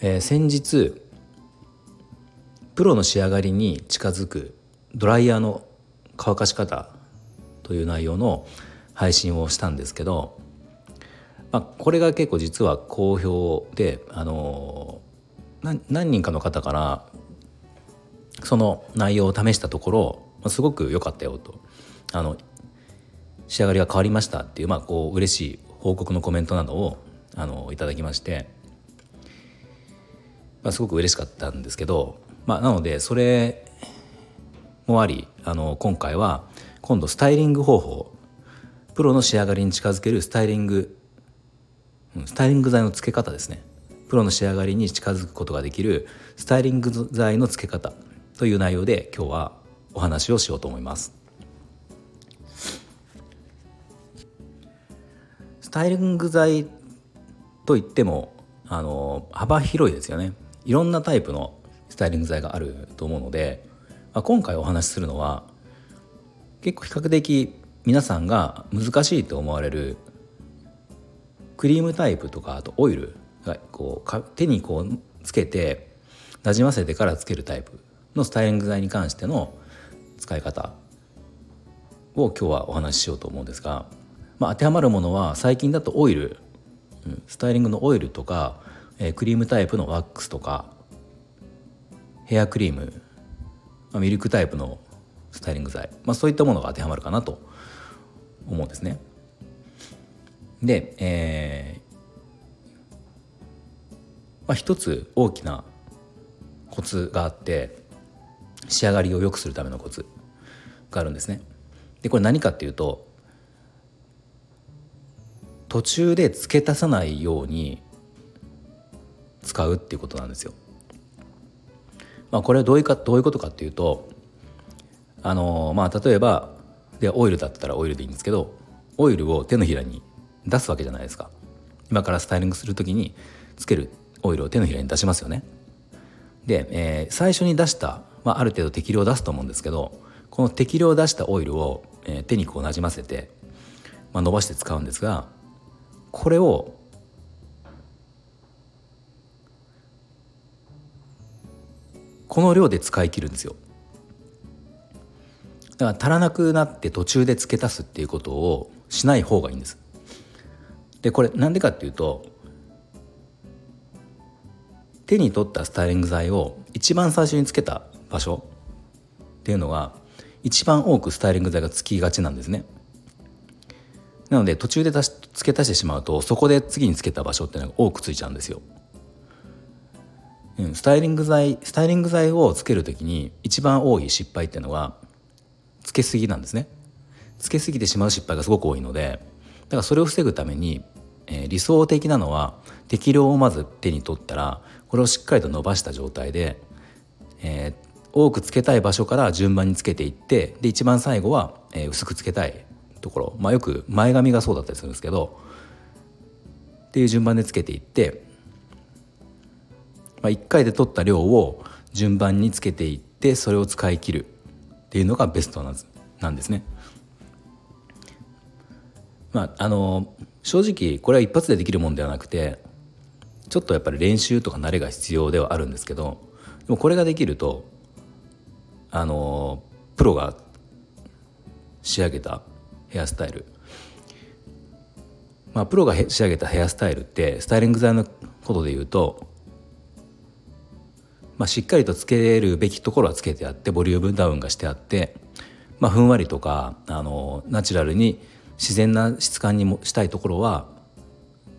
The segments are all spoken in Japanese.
えー、先日プロの仕上がりに近づくドライヤーの乾かし方という内容の配信をしたんですけど、まあ、これが結構実は好評で、あの何人かの方からその内容を試したところ、まあすごく良かったよと。あの仕上がりが変わりましたっていう、まあ、こう嬉しい報告のコメントなどをあのいただきまして、まあ、すごく嬉しかったんですけど、まあ、なのでそれもありあの今回は今度スタイリング方法プロの仕上がりに近づけるスタイリングスタイリング剤の付け方ですね。プロの仕上がりに近づくことができるスタイリング剤の付け方という内容で今日はお話をしようと思います。スタイリング剤といってもあの幅広いですよね。いろんなタイプのスタイリング剤があると思うので、まあ、今回お話しするのは結構比較的皆さんが難しいと思われるクリームタイプとかあとオイルがこう手にこうつけてなじませてからつけるタイプのスタイリング剤に関しての使い方を今日はお話ししようと思うんですが、まあ、当てはまるものは最近だとオイル、スタイリングのオイルとか、えー、クリームタイプのワックスとかヘアクリーム、まあ、ミルクタイプのスタイリング剤、まあ、そういったものが当てはまるかなと思うんですね。で、えーまあ、一つ大きなコツがあって仕上がりを良くするためのコツがあるんですね。でこれ何かっていうと途中で付け足さないように使うっていうことなんですよ。まあ、これはどういうかどういうことかっていうとあのまあ例えばでオイルだったらオイルでいいんですけどオイルを手のひらに出すわけじゃないですか今からスタイリングする時につけるオイルを手のひらに出しますよねで、えー、最初に出した、まあ、ある程度適量を出すと思うんですけどこの適量を出したオイルを、えー、手にこうなじませて、まあ、伸ばして使うんですがこれをこの量で使い切るんですよだから足らなくなって途中で付け足すっていうことをしない方がいいんです。でこれなんでかっていうと手に取ったスタイリング剤を一番最初につけた場所っていうのが一番多くスタイリング剤がつきがちなんですね。なので途中で付け足してしまうとそこで次につけた場所っていうのが多くついちゃうんですよ。うん、スタイリング剤スタイリング剤をつける時に一番多い失敗っていうのはつけすぎなんですね。つけすぎてしまう失敗がすごく多いのでだからそれを防ぐために、えー、理想的なのは適量をまず手に取ったらこれをしっかりと伸ばした状態で、えー、多くつけたい場所から順番につけていってで一番最後は、えー、薄くつけたいところ、まあ、よく前髪がそうだったりするんですけどっていう順番でつけていって、まあ、1回で取った量を順番につけていってそれを使い切るっていうのがベストなんですね。まあ、あの正直これは一発でできるもんではなくてちょっとやっぱり練習とか慣れが必要ではあるんですけどでもこれができるとあのプロが仕上げたヘアスタイルまあプロが仕上げたヘアスタイルってスタイリング剤のことで言うとまあ、しっかりとつけるべきところはつけてあってボリュームダウンがしてあって、まあ、ふんわりとかあのナチュラルに自然な質感にもしたいところは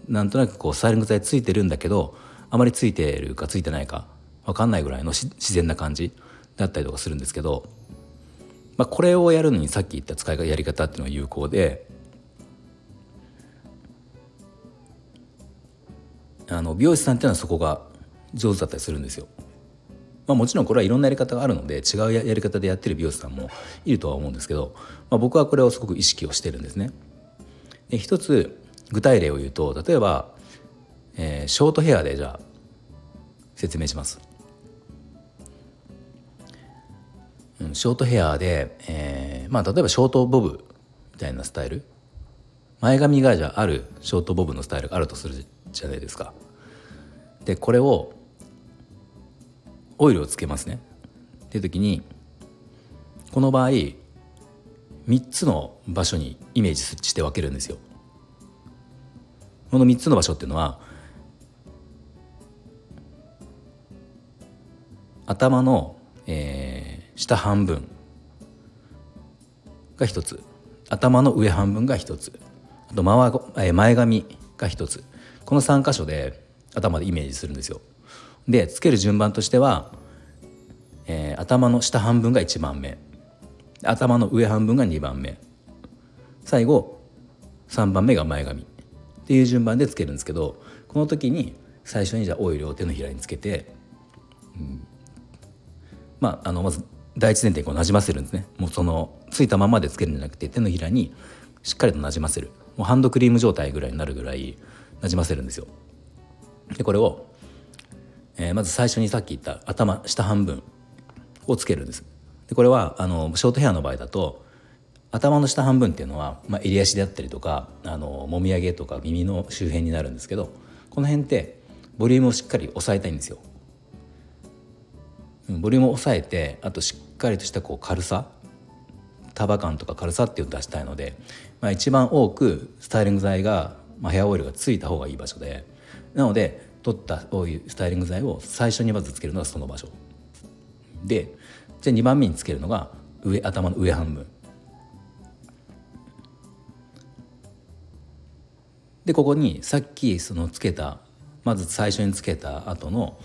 なんとなくこうスタイリング剤ついてるんだけどあまりついてるかついてないか分かんないぐらいの自然な感じだったりとかするんですけど、まあ、これをやるのにさっき言った使いやり方っていうのが有効であの美容師さんっていうのはそこが上手だったりするんですよ。まあ、もちろんこれはいろんなやり方があるので違うやり方でやってる美容師さんもいるとは思うんですけど、まあ、僕はこれをすごく意識をしてるんですね。で一つ具体例を言うと例えば、えー、ショートヘアでじゃあ説明します。うん、ショートヘアで、えー、まあ例えばショートボブみたいなスタイル前髪がじゃあるショートボブのスタイルがあるとするじゃないですか。でこれをオイルをつけますねっていう時にこの場合3つの場所にイメージして分けるんですよ。この3つの場所っていうのは頭の、えー、下半分が1つ頭の上半分が1つあと前前髪が1つこの3箇所で頭でイメージするんですよ。でつける順番としては、えー、頭の下半分が1番目。頭の上半分が2番目。最後3番目が前髪。っていう順番でつけるんですけどこの時に最初にじゃあオイルを手のひらにつけて、うん、まああのまず第一前提こうなじませるんですね。もうそのついたままでつけるんじゃなくて手のひらにしっかりとなじませる。もうハンドクリーム状態ぐらいになるぐらいなじませるんですよ。でこれをえー、まず最初にさっき言った頭下半分をつけるんですでこれはあのショートヘアの場合だと頭の下半分っていうのは、まあ、襟足であったりとかあのもみあげとか耳の周辺になるんですけどこの辺ってボリュームをしっかり抑えたいんですよ。ボリュームを抑えてあとしっかりとしたこう軽さ束感とか軽さっていうのを出したいので、まあ、一番多くスタイリング剤が、まあ、ヘアオイルがついた方がいい場所でなので取ったオイルスタイリング剤を最初にまずつけるのがその場所。でじゃあ2番目につけるのが上頭の上半分。でここにさっきそのつけたまず最初につけた後の、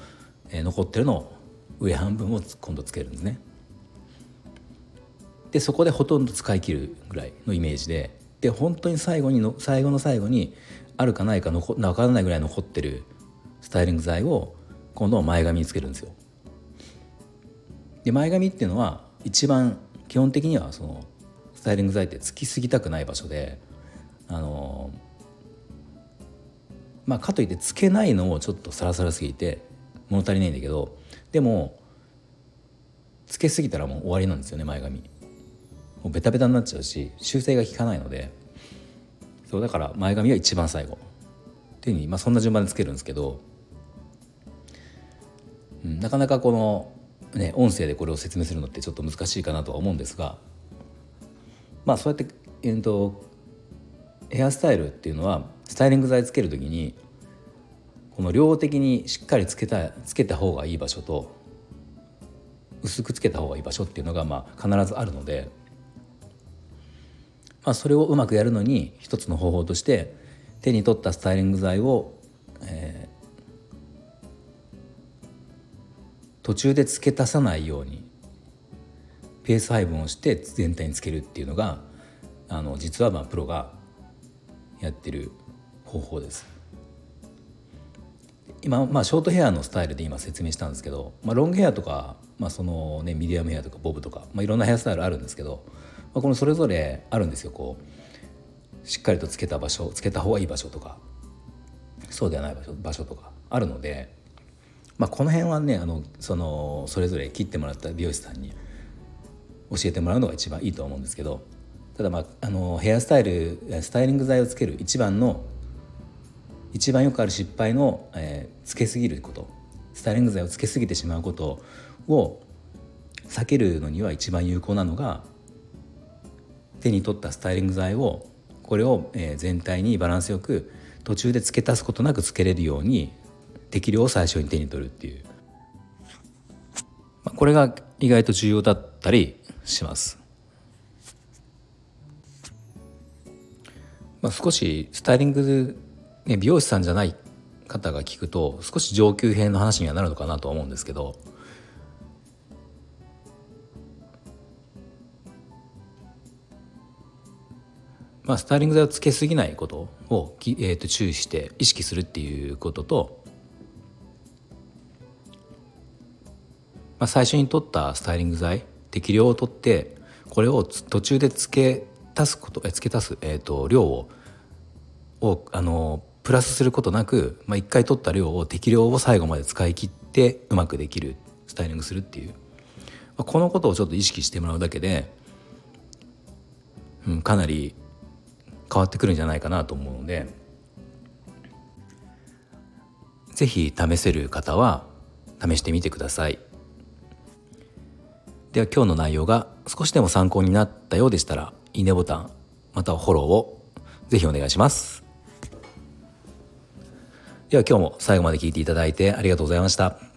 えー、残ってるのを上半分を今度つけるんですね。でそこでほとんど使い切るぐらいのイメージでで本当に最後にの最後の最後にあるかないか残分からないぐらい残ってるタイリング剤を今度前髪につけるんですよ。で前髪っていうのは一番基本的にはそのスタイリング剤ってつきすぎたくない場所であのまあかといってつけないのもちょっとサラサラすぎて物足りないんだけどでもつけすぎたらもう終わりなんですよね前髪。もうベタベタになっちゃうし修正が効かないのでそうだから前髪は一番最後っていうふうに、まあ、そんな順番でつけるんですけど、なかなかこの、ね、音声でこれを説明するのってちょっと難しいかなとは思うんですがまあそうやって、えーと、ヘアスタイルっていうのはスタイリング剤つける時にこの量的にしっかりつけたつけた方がいい場所と薄くつけた方がいい場所っていうのがまあ必ずあるので、まあ、それをうまくやるのに一つの方法として手に取ったスタイリング剤を、え途中で付け足さないようにペース配分をして全体につけるっていうのがあの実はまあプロがやってる方法です。今、まあ、ショートヘアのスタイルで今説明したんですけど、まあ、ロングヘアとか、まあそのね、ミディアムヘアとかボブとか、まあ、いろんなヘアスタイルあるんですけど、まあ、このそれぞれあるんですよこうしっかりとつけた場所つけた方がいい場所とかそうではない場所場所とかあるのでまあ、この辺はねあのそのそれぞれ切ってもらった美容師さんに教えてもらうのが一番いいと思うんですけどただ、まあ、あのヘアスタイルスタイリング剤をつける一番の一番よくある失敗の、えー、つけすぎることスタイリング剤をつけすぎてしまうことを避けるのには一番有効なのが手に取ったスタイリング剤をこれを、えー、全体にバランスよく途中で付け足すことなくつけれるように適量を最初に手に取るっていう、まあ、これが意外と重要だったりします。まあ、少しスタイリング、ね、美容師さんじゃない方が聞くと少し上級編の話にはなるのかなと思うんですけどまあ、スタイリング剤をつけすぎないことを、えー、と注意して意識するっていうこととまあ、最初に取ったスタイリング剤適量を取ってこれを途中で付け足すことえ付け足す、えーと、量ををあのプラスすることなく、まあ、1回取った量を適量を最後まで使い切ってうまくできるスタイリングするっていう、まあ、このことをちょっと意識してもらうだけで、うん、かなり変わってくるんじゃないかなと思うので是非試せる方は試してみてください。では今日の内容が少しでも参考になったようでしたらいいねボタンまたはフォローをぜひお願いします。では今日も最後まで聞いていただいてありがとうございました。